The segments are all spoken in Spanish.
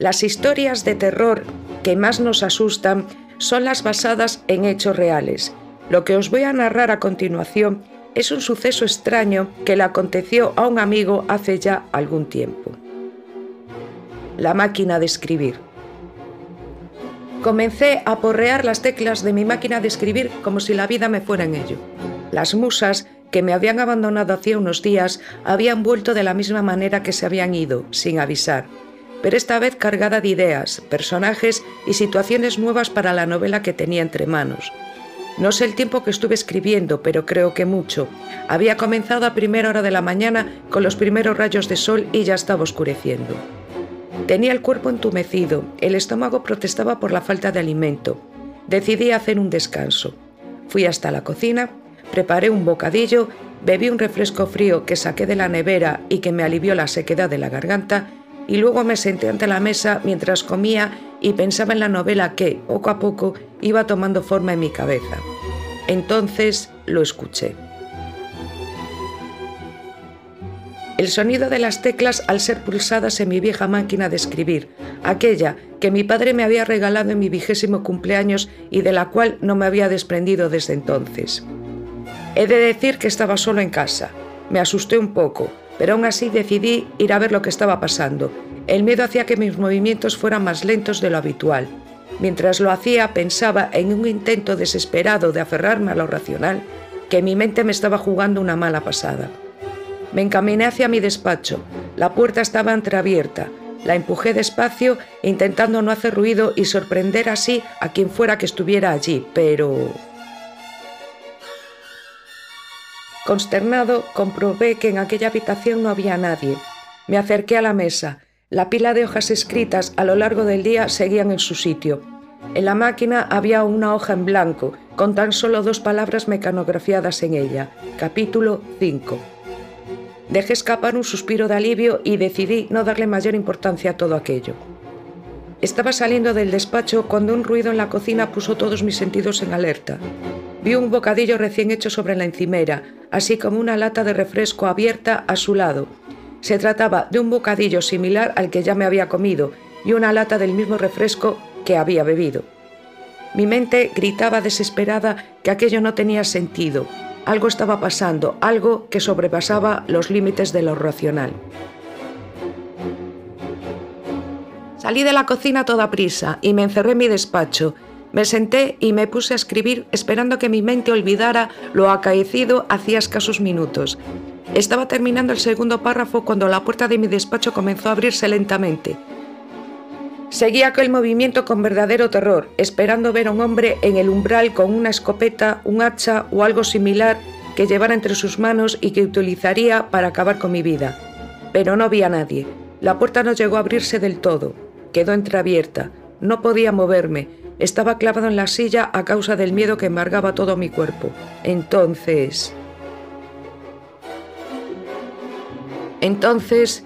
Las historias de terror que más nos asustan son las basadas en hechos reales. Lo que os voy a narrar a continuación es un suceso extraño que le aconteció a un amigo hace ya algún tiempo. La máquina de escribir. Comencé a porrear las teclas de mi máquina de escribir como si la vida me fuera en ello. Las musas que me habían abandonado hacía unos días habían vuelto de la misma manera que se habían ido, sin avisar, pero esta vez cargada de ideas, personajes y situaciones nuevas para la novela que tenía entre manos. No sé el tiempo que estuve escribiendo, pero creo que mucho. Había comenzado a primera hora de la mañana con los primeros rayos de sol y ya estaba oscureciendo. Tenía el cuerpo entumecido, el estómago protestaba por la falta de alimento. Decidí hacer un descanso. Fui hasta la cocina, preparé un bocadillo, bebí un refresco frío que saqué de la nevera y que me alivió la sequedad de la garganta, y luego me senté ante la mesa mientras comía y pensaba en la novela que, poco a poco, iba tomando forma en mi cabeza. Entonces lo escuché. El sonido de las teclas al ser pulsadas en mi vieja máquina de escribir, aquella que mi padre me había regalado en mi vigésimo cumpleaños y de la cual no me había desprendido desde entonces. He de decir que estaba solo en casa. Me asusté un poco, pero aún así decidí ir a ver lo que estaba pasando. El miedo hacía que mis movimientos fueran más lentos de lo habitual. Mientras lo hacía pensaba en un intento desesperado de aferrarme a lo racional, que mi mente me estaba jugando una mala pasada. Me encaminé hacia mi despacho. La puerta estaba entreabierta. La empujé despacio, intentando no hacer ruido y sorprender así a quien fuera que estuviera allí, pero... Consternado, comprobé que en aquella habitación no había nadie. Me acerqué a la mesa. La pila de hojas escritas a lo largo del día seguían en su sitio. En la máquina había una hoja en blanco, con tan solo dos palabras mecanografiadas en ella. Capítulo 5. Dejé escapar un suspiro de alivio y decidí no darle mayor importancia a todo aquello. Estaba saliendo del despacho cuando un ruido en la cocina puso todos mis sentidos en alerta. Vi un bocadillo recién hecho sobre la encimera, así como una lata de refresco abierta a su lado. Se trataba de un bocadillo similar al que ya me había comido y una lata del mismo refresco que había bebido. Mi mente gritaba desesperada que aquello no tenía sentido. Algo estaba pasando, algo que sobrepasaba los límites de lo racional. Salí de la cocina toda prisa y me encerré en mi despacho, me senté y me puse a escribir esperando que mi mente olvidara lo acaecido hacía escasos minutos. Estaba terminando el segundo párrafo cuando la puerta de mi despacho comenzó a abrirse lentamente. Seguía aquel movimiento con verdadero terror, esperando ver a un hombre en el umbral con una escopeta, un hacha o algo similar que llevara entre sus manos y que utilizaría para acabar con mi vida. Pero no vi a nadie. La puerta no llegó a abrirse del todo. Quedó entreabierta. No podía moverme estaba clavado en la silla a causa del miedo que embargaba todo mi cuerpo. Entonces... Entonces,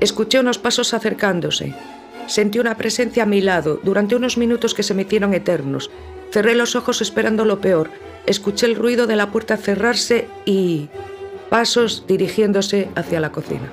escuché unos pasos acercándose. Sentí una presencia a mi lado durante unos minutos que se me hicieron eternos. Cerré los ojos esperando lo peor. Escuché el ruido de la puerta cerrarse y... pasos dirigiéndose hacia la cocina.